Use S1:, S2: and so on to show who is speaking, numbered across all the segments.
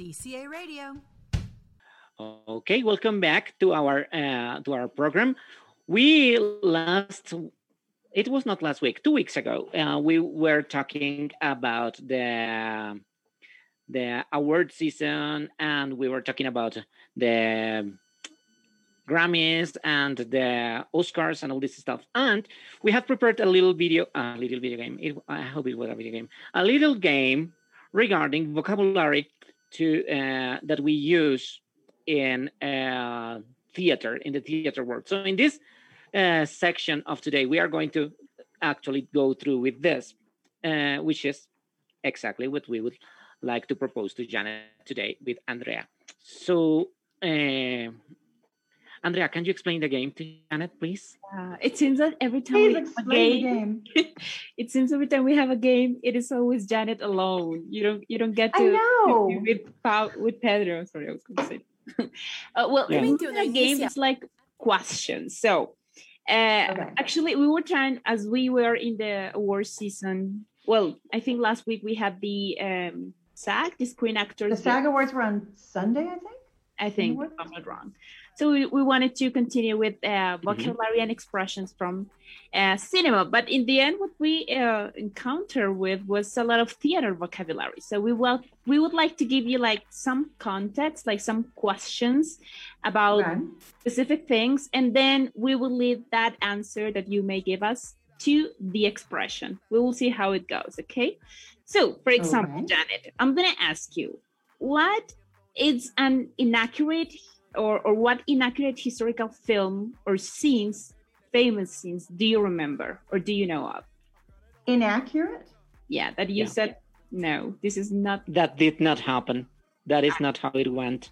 S1: CCA Radio.
S2: Okay, welcome back to our uh, to our program. We last it was not last week, two weeks ago. Uh, we were talking about the the award season, and we were talking about the Grammys and the Oscars and all this stuff. And we have prepared a little video, a little video game. It, I hope it was a video game, a little game regarding vocabulary to uh, that we use in uh, theater in the theater world. So in this uh, section of today, we are going to actually go through with this, uh, which is exactly what we would like to propose to Janet today with Andrea. So, uh, Andrea, can you explain the game to Janet, please?
S3: Uh, it seems that every time
S4: Please
S3: we have a
S4: explain the
S3: game,
S4: game.
S3: it seems every time we have a game, it is always Janet alone. You don't you don't get
S4: I
S3: to, to be with with Pedro. Sorry, I was going to say. uh, well,
S2: Yeah.
S3: I the
S1: it
S3: game is like questions. So, uh,
S4: Okay.
S3: actually, we were trying as we were in the award season. Well, I think last week we had the um, SAG, the Screen Actors.
S4: The SAG Awards were on Sunday, I think.
S3: I think
S4: what?
S3: I'm not wrong. So we, we wanted to continue with uh, vocabulary and expressions from uh, cinema, but in the end, what we uh, encountered with was a lot of theater vocabulary. So we will we would like to give you like some context, like some questions about
S4: Okay.
S3: specific things, and then we will leave that answer that you may give us to the expression. We will see how it goes. Okay. So, for example,
S4: Okay.
S3: Janet, I'm gonna ask you, what is an inaccurate or, or what inaccurate historical film or scenes, famous scenes, do you remember or do you know of?
S4: Inaccurate?
S3: Yeah, that you
S2: Yeah.
S3: said no, this is not.
S2: That did not happen. That is not how it went.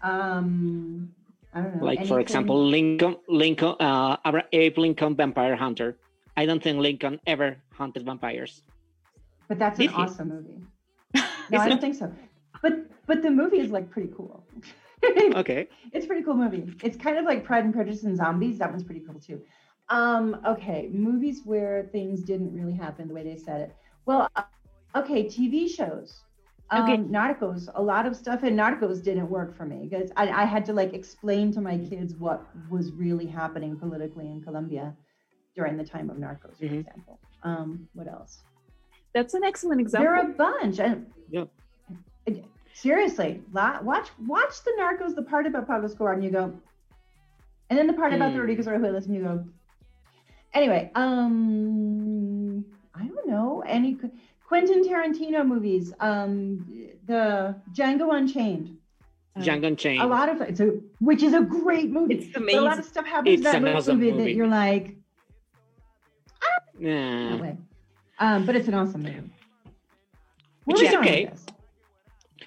S4: Um, I don't know.
S2: Like for example, Lincoln, Lincoln, uh, Abe Lincoln, Vampire Hunter. I don't think Lincoln ever hunted vampires.
S4: But that's an
S2: Did he?
S4: awesome movie. No, I don't think so. But but the movie is like pretty cool.
S2: Okay.
S4: it's a pretty cool movie. It's kind of like Pride and Prejudice and Zombies. That one's pretty cool too. Um, okay, movies where things didn't really happen the way they said it. Well, uh, okay, TV shows. Um,
S3: Okay.
S4: Narcos. A lot of stuff in Narcos didn't work for me because I, I had to like explain to my kids what was really happening politically in Colombia during the time of Narcos, for
S2: Mhm.
S4: example. Um, what else?
S3: That's an excellent example.
S4: There are a bunch. And
S2: Yep.
S4: Seriously, watch watch the Narcos, the part about Pablo Escobar, and you go, and then the part about the
S2: Hmm.
S4: Rodriguez Orejuelas, and you go. Anyway, um, I don't know any Quentin Tarantino movies. Um, the Django Unchained.
S3: Uh,
S2: Django Unchained.
S4: A lot of it's a which is a great movie.
S3: It's
S4: But a lot of stuff happens
S2: It's
S4: in that
S2: awesome
S4: movie,
S2: movie.
S4: that you're like,
S2: Yeah.
S4: that way. Um, but it's an awesome movie.
S2: Which
S4: Where we going
S2: okay.
S4: with this?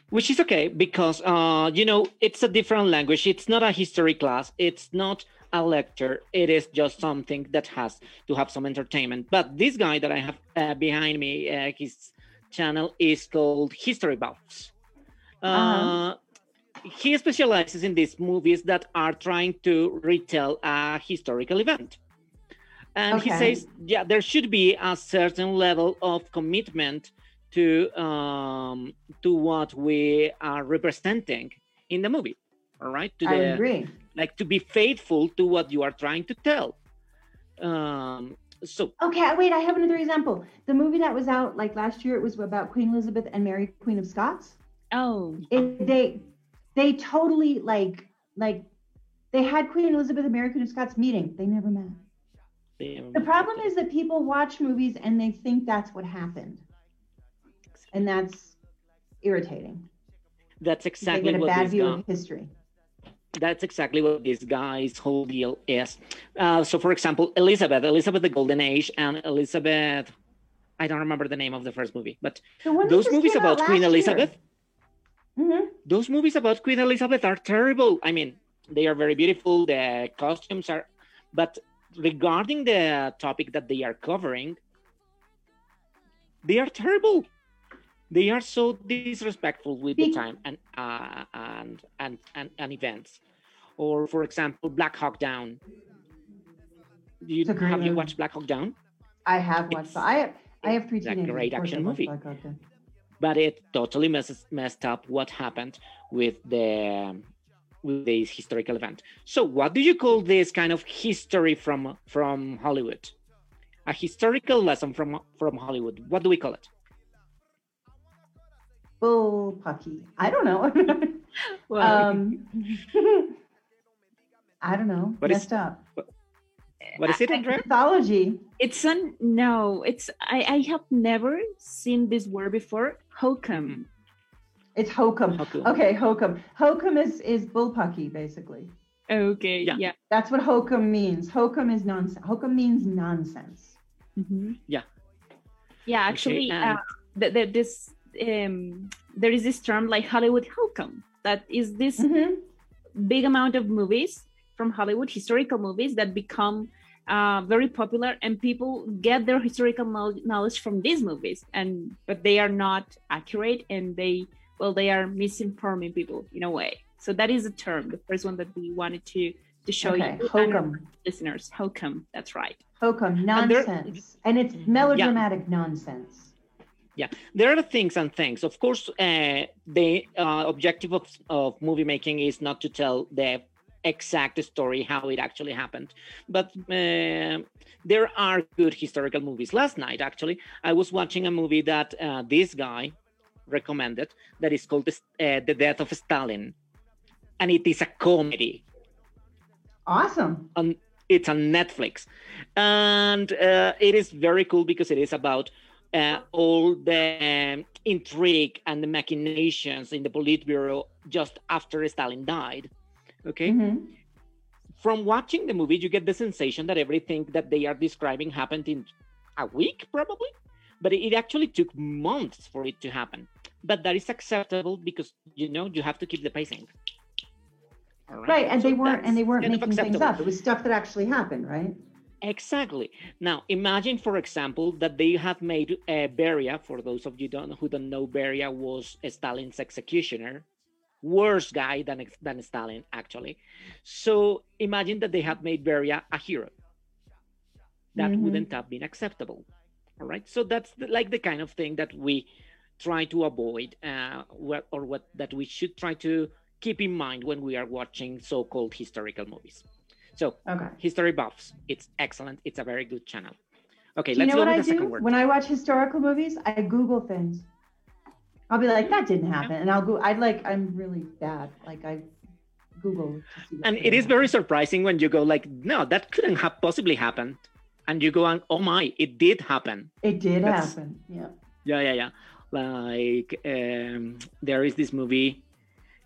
S2: Which is okay because uh you know it's a different language. It's not a history class. It's not a lecture. It is just something that has to have some entertainment. But this guy that i have uh, behind me uh, his channel is called history buffs. Uh,
S4: Uh-huh.
S2: he specializes in these movies that are trying to retell a historical event. And he says yeah there should be a certain level of commitment to um to what we are representing in the movie all right to
S4: I
S2: the
S4: agree.
S2: like to be faithful to what you are trying to tell um so
S4: Okay, wait, I have another example. The movie that was out like last year, it was about Queen Elizabeth and Mary, Queen of Scots.
S3: Oh,
S4: It, they they totally like like they had Queen Elizabeth and Mary, Queen of Scots meeting. They never met. The problem is that people watch movies and they think that's what happened. And that's irritating.
S2: that's exactly what
S4: bad
S2: this
S4: view of history.
S2: that's exactly what this guy's whole deal is uh, so for example elizabeth elizabeth the golden age and elizabeth i don't remember the name of the first movie but those movies about queen elizabeth
S4: hmm
S2: those movies about Queen Elizabeth are terrible. I mean, they are very beautiful. The costumes are, but regarding the topic that they are covering, they are terrible. They are so disrespectful with the time and uh, and, and and and events. Or, for example, Black Hawk Down. Do you
S4: It's a great
S2: have you watched Black Hawk Down?
S4: I have watched.
S2: It's-
S4: I have I have three
S2: it's a great action movie.
S4: Black Hawk Down.
S2: but it totally messes, messed up what happened with the with this historical event. So, what do you call this kind of history from from Hollywood? A historical lesson from from Hollywood. What do we call it?
S4: Bullpucky. I don't know. well, um, I don't know. What Messed is, up.
S2: What, what is it, Andrea?
S4: Mythology.
S3: It's a no. It's I. I have never seen this word before. Hokum. Mm-hmm.
S4: It's hokum. hokum. Okay, hokum. Hokum is is bullpucky, basically.
S3: Okay. Yeah. yeah.
S4: That's what hokum means. Hokum is nonsense. Hokum means nonsense.
S2: Mm-hmm. Yeah.
S3: Yeah. Actually, okay, uh, the, the, this um, there is this term like Hollywood hokum. That is this mm-hmm. big amount of movies from Hollywood, historical movies that become uh, very popular and people get their historical knowledge from these movies and but they are not accurate and they well they are misinforming people in a way so that is a term the first one that we wanted to to show okay. you hokum listeners hokum that's right
S4: hokum nonsense and, and it's melodramatic yeah. nonsense
S2: yeah. There are things and things. Of course uh, the uh, objective of, of movie making is not to tell the exact story how it actually happened. But uh, there are good historical movies. Last night actually i was watching a movie that uh, this guy recommended that is called uh, the death of stalin. And it is a comedy.
S4: Awesome.
S2: And it's on netflix. And uh, it is very cool because it is about uh, all the um, intrigue and the machinations in the Politburo just after Stalin died. Okay. Mm-hmm. From watching the movie, you get the sensation that everything that they are describing happened in a week, probably, but it actually took months for it to happen. But that is acceptable because you know you have to keep the pacing.
S4: Right. right, and so they weren't and they weren't making things up. It was stuff that actually happened, right?
S2: Exactly. Now, imagine, for example, that they have made uh, Beria. For those of you don't, who don't know, Beria was Stalin's executioner worse guy than than Stalin actually. So imagine that they have made Beria a hero. That mm-hmm. wouldn't have been acceptable. All right. So that's the, like the kind of thing that we try to avoid, uh, what, or what that we should try to keep in mind when we are watching so-called historical movies. So, okay. history buffs, it's excellent. It's a very good channel. Okay,
S4: do let's you know go what I do? When I watch historical movies, I Google things. I'll be like, that didn't happen, and I'll go. I like, I'm really bad. Like I Google.
S2: and it is very surprising when you go like, no, that couldn't have possibly happened, and you go on, oh my, it did happen.
S4: It did That's, happen. Yeah.
S2: Yeah, yeah, yeah. Like um, there is this movie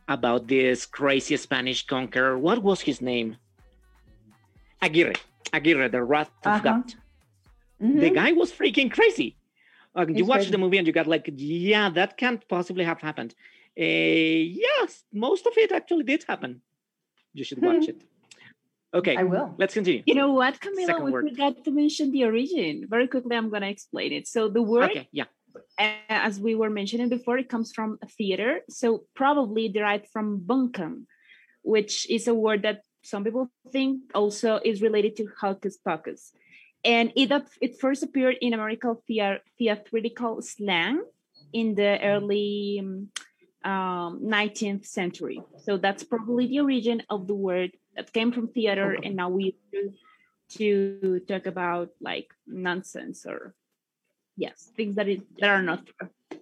S2: about this crazy Spanish conqueror. What was his name? Aguirre. Aguirre, the Wrath of uh-huh. God. Mm-hmm. The guy was freaking crazy. Uh, you watch the movie and you got like, yeah, that can't possibly have happened. Uh, yes, most of it actually did happen. You should watch it. Okay,
S4: I will.
S2: Let's continue.
S3: You know what, Camila? Second we word. forgot to mention the origin. Very quickly, I'm going to explain it. So the word,
S2: okay, yeah,
S3: as we were mentioning before, it comes from theater. So probably derived from bunkum, which is a word that some people think also is related to hocus pocus and it it first appeared in American theatrical slang in the early um, 19th century. So that's probably the origin of the word that came from theater, okay. and now we use to talk about like nonsense or yes, things that is that are not true.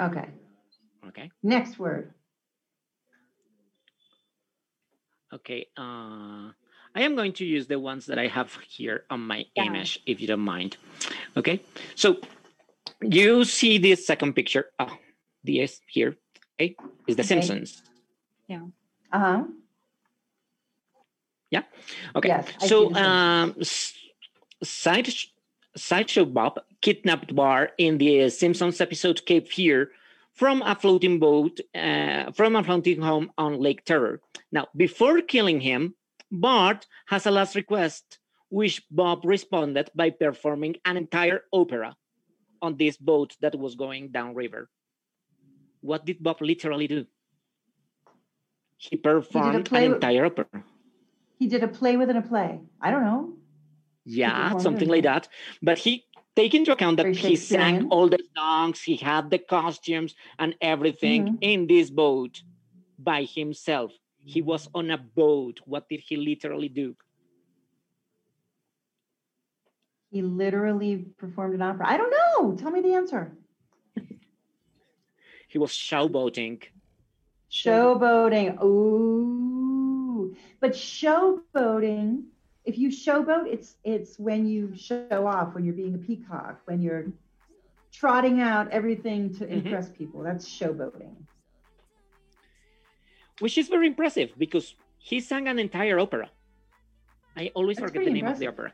S4: Okay.
S2: Okay.
S4: Next word.
S2: Okay. Uh I am going to use the ones that I have here on my yeah. image, if you don't mind. Okay, so you see this second picture. Oh, this here, okay, is The okay. Simpsons.
S3: Yeah.
S4: Uh huh.
S2: Yeah. Okay. Yes, so, um, side sideshow Bob kidnapped Bart in the Simpsons episode Cape Fear from a floating boat, uh, from a floating home on Lake Terror. Now, before killing him, Bart has a last request, which Bob responded by performing an entire opera on this boat that was going downriver. What did Bob literally do? He performed he an entire with, opera.
S4: He did a play within a play. I don't know.
S2: Yeah, something like that. But he take into account that he sang all the songs, he had the costumes and everything mm-hmm. in this boat by himself. He was on a boat. What did he literally do?
S4: He literally performed an opera. I don't know. Tell me the answer.
S2: he was showboating.
S4: Showboating. Ooh. But showboating if you showboat, it's it's when you show off, when you're being a peacock, when you're trotting out everything to mm-hmm. impress people. That's showboating.
S2: Which is very impressive because he sang an entire opera. I always That's forget the name impressive. of the opera.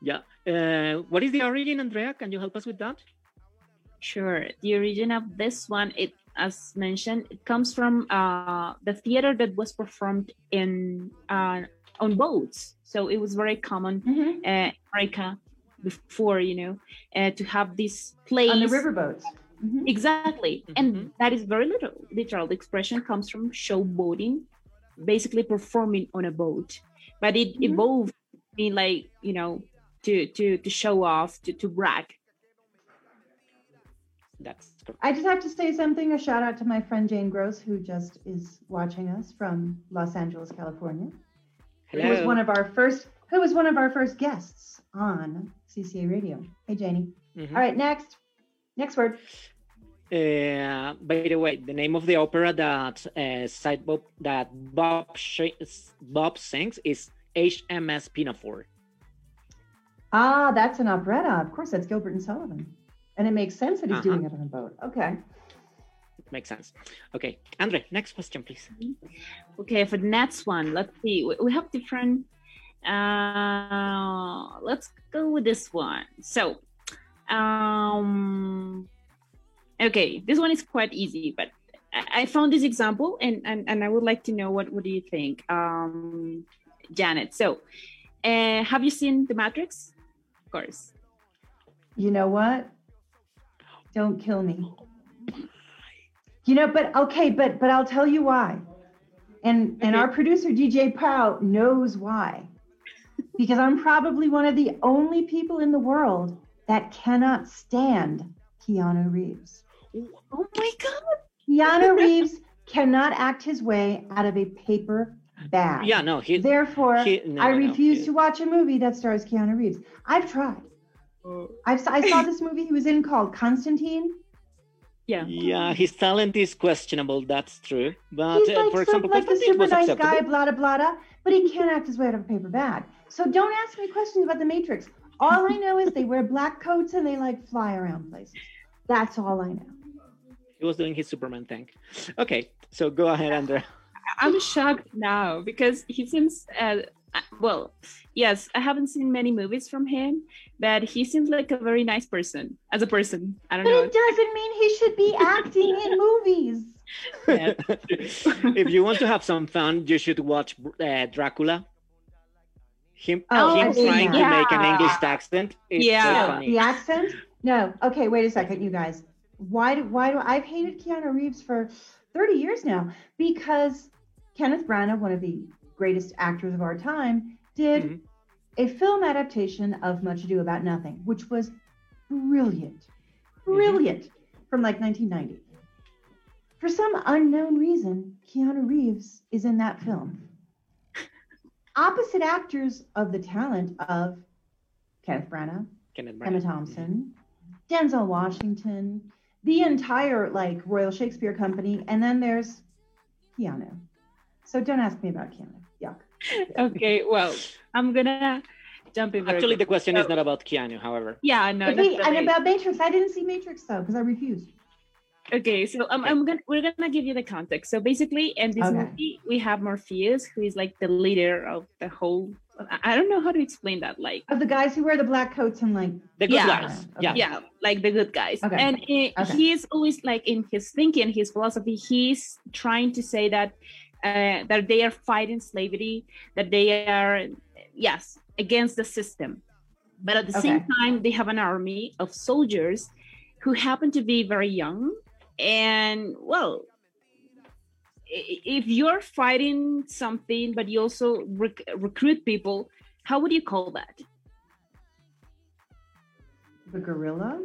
S2: Yeah. Uh, what is the origin, Andrea? Can you help us with that?
S3: Sure. The origin of this one, it as mentioned, it comes from uh, the theater that was performed in uh, on boats. So it was very common mm-hmm. uh, America before, you know, uh, to have this place
S4: on the riverboats.
S3: Mm-hmm. Exactly, mm-hmm. and that is very little literal. The expression comes from showboating, basically performing on a boat, but it mm-hmm. evolved in like you know to to to show off to to brag.
S2: That's
S4: I just have to say something. A shout out to my friend Jane Gross, who just is watching us from Los Angeles, California. Hello. Who was one of our first who was one of our first guests on CCA Radio. Hey Janie. Mm-hmm. All right, next. Next word.
S2: Uh, by the way, the name of the opera that uh, side Bob that Bob sh- Bob sings is HMS Pinafore.
S4: Ah, that's an operetta. Of course, that's Gilbert and Sullivan, and it makes sense that he's uh-huh. doing it on a boat. Okay
S2: makes sense. Okay, Andre, next question, please.
S3: Okay, for the next one, let's see. We have different. Uh, let's go with this one. So, um, okay, this one is quite easy, but I, I found this example, and, and and I would like to know what what do you think, um, Janet? So, uh, have you seen The Matrix? Of course.
S4: You know what? Don't kill me. You know, but okay, but but I'll tell you why. And and our producer DJ Prow knows why. Because I'm probably one of the only people in the world that cannot stand Keanu Reeves.
S3: Oh my god.
S4: Keanu Reeves cannot act his way out of a paper bag.
S2: Yeah, no,
S4: he Therefore, he, no, I refuse no, to watch a movie that stars Keanu Reeves. I've tried. Uh, I've, I saw this movie he was in called Constantine
S3: yeah.
S2: Yeah his talent is questionable that's true. But he's
S4: uh, like,
S2: for example
S4: like a super nice guy blah blah blah but he can't act his way out of a paper bag. So don't ask me questions about the matrix. All i know is they wear black coats and they like fly around places. That's all i know.
S2: He was doing his superman thing. Okay so go ahead andrea.
S3: I'm shocked now because he seems uh, well yes i haven't seen many movies from him but he seems like a very nice person as a person. I don't
S4: but
S3: know.
S4: it doesn't mean he should be acting in movies.
S2: If you want to have some fun you should watch uh, dracula. Him, oh, him trying yeah. to make an english accent yeah.
S4: the accent? No. Okay wait a second you guys. Why do why do i've hated keanu reeves for 30 years now because kenneth branagh one of the greatest actors of our time, did mm-hmm. a film adaptation of Much Ado About Nothing, which was brilliant, mm-hmm. brilliant mm-hmm. from like 1990. For some unknown reason, Keanu Reeves is in that film. Opposite actors of the talent of Kenneth Branagh, Kenneth Branagh. Emma Thompson, Denzel Washington, the entire like Royal Shakespeare Company, and then there's Keanu. So don't ask me about Keanu yuck.
S3: okay, well, I'm gonna jump in.
S2: Actually, the question so, is not about Keanu, however.
S3: Yeah, no.
S4: and about Matrix, I didn't see Matrix though because I refused.
S3: Okay, so um, I'm gonna we're gonna give you the context. So basically, in this okay. movie, we have Morpheus, who is like the leader of the whole. I don't know how to explain that. Like
S4: of the guys who wear the black coats and like
S2: the good yeah, guys. Okay. Yeah,
S3: yeah, like the good guys. Okay. And it, okay. he's always like in his thinking, his philosophy, he's trying to say that uh, that they are fighting slavery, that they are, yes, against the system. But at the okay. same time, they have an army of soldiers who happen to be very young. And well, if you're fighting something, but you also rec- recruit people, how would you call that?
S4: The gorilla?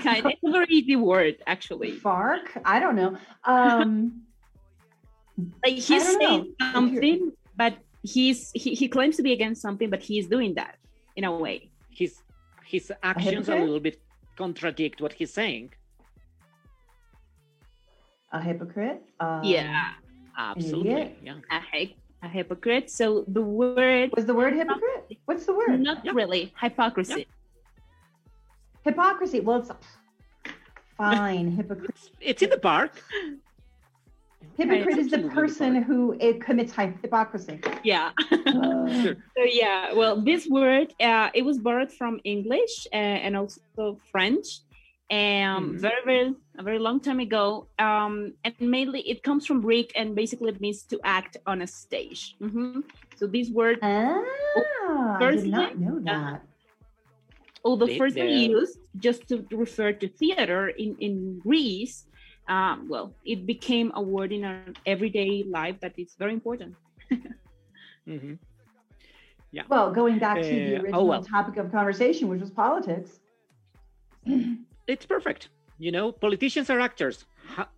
S3: kind of, it's a very easy word, actually.
S4: Fark? I don't know. Um,
S3: like he's saying know. something, but he's he, he claims to be against something, but he's doing that in a way.
S2: His his actions a, a little bit contradict what he's saying.
S4: A hypocrite? Um,
S3: yeah.
S2: Absolutely. Yeah.
S3: A, a hypocrite. So the word
S4: was the word hypocrite. What's the word?
S3: Not really. Hypocrisy.
S4: Hypocrisy. Well, it's fine. Hypocrite.
S2: It's in the park.
S4: Hypocrite is the person who it commits hypocrisy.
S3: Yeah. Uh, sure. So yeah, well, this word uh, it was borrowed from English uh, and also French, and mm. very very a very long time ago. Um, and mainly it comes from Greek and basically it means to act on a stage. Mm-hmm. So this word.
S4: Ah, I did not know that.
S3: although first used just to refer to theater in in Greece um, well, it became a word in our everyday life that is very important.
S2: mm-hmm. Yeah.
S4: Well, going back to the original uh, oh, well. topic of conversation, which was politics.
S2: it's perfect. You know, politicians are actors.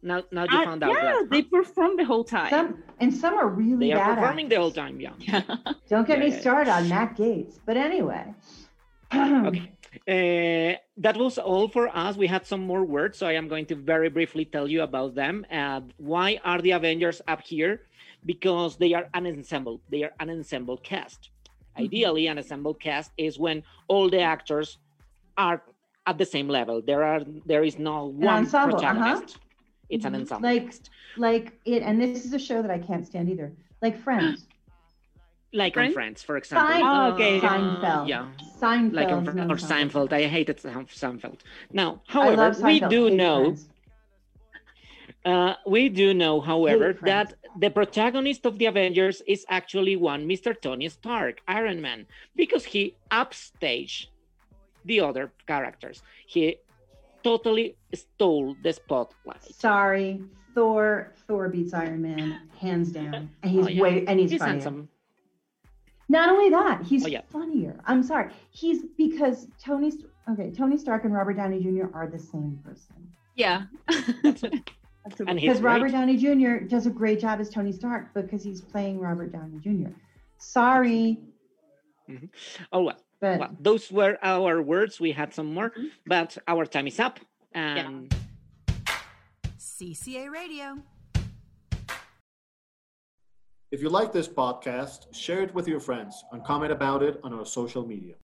S2: now, now you uh, found out.
S3: Yeah, that. they perform the whole time.
S4: Some, and some are really.
S2: They are
S4: performing
S2: the whole time. Yeah.
S3: yeah.
S4: Don't get yeah, me yeah. started on Matt Gaetz. But anyway.
S2: okay. Uh, that was all for us. We had some more words, so I am going to very briefly tell you about them. Uh, why are the Avengers up here? Because they are an ensemble. They are an ensemble cast. Mm-hmm. Ideally, an ensemble cast is when all the actors are at the same level. There are there is no an one ensemble, uh-huh. protagonist. Uh-huh. It's mm-hmm. an ensemble.
S4: Like like it, and this is a show that I can't stand either. Like Friends
S2: like Friends? on Friends, for example.
S4: Sein- oh, okay. Seinfeld.
S2: Yeah.
S4: Seinfeld.
S2: Like no, or Seinfeld. I hated Seinfeld. Now, however, we do know. Uh, we do know, however, that the protagonist of the Avengers is actually one Mr. Tony Stark, Iron Man, because he upstaged the other characters. He totally stole the spotlight.
S4: Sorry, Thor. Thor beats Iron Man hands down, and he's oh, yeah. way and he's, he's handsome. Not only that, he's oh, yeah. funnier. I'm sorry. He's because Tony's okay. Tony Stark and Robert Downey Jr. are the same person.
S3: Yeah.
S4: because Robert Downey Jr. does a great job as Tony Stark because he's playing Robert Downey Jr. Sorry.
S2: Mm-hmm. Oh well. But, well, those were our words. We had some more, mm-hmm. but our time is up. And
S1: yeah. CCA Radio.
S5: If you like this podcast, share it with your friends and comment about it on our social media.